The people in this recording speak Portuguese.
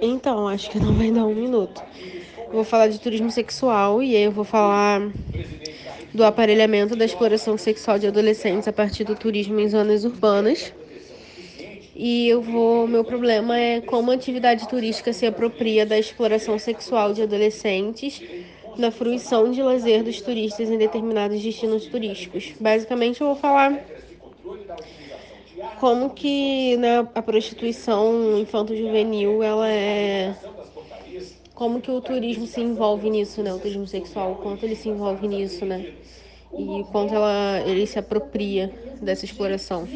Então, acho que não vai dar um minuto. Vou falar de turismo sexual e aí eu vou falar do aparelhamento da exploração sexual de adolescentes a partir do turismo em zonas urbanas. E eu vou, meu problema é como a atividade turística se apropria da exploração sexual de adolescentes na fruição de lazer dos turistas em determinados destinos turísticos. Basicamente, eu vou falar como que né, a prostituição infanto-juvenil ela é como que o turismo se envolve nisso, né? O turismo sexual, quanto ele se envolve nisso, né? E quanto ela, ele se apropria dessa exploração.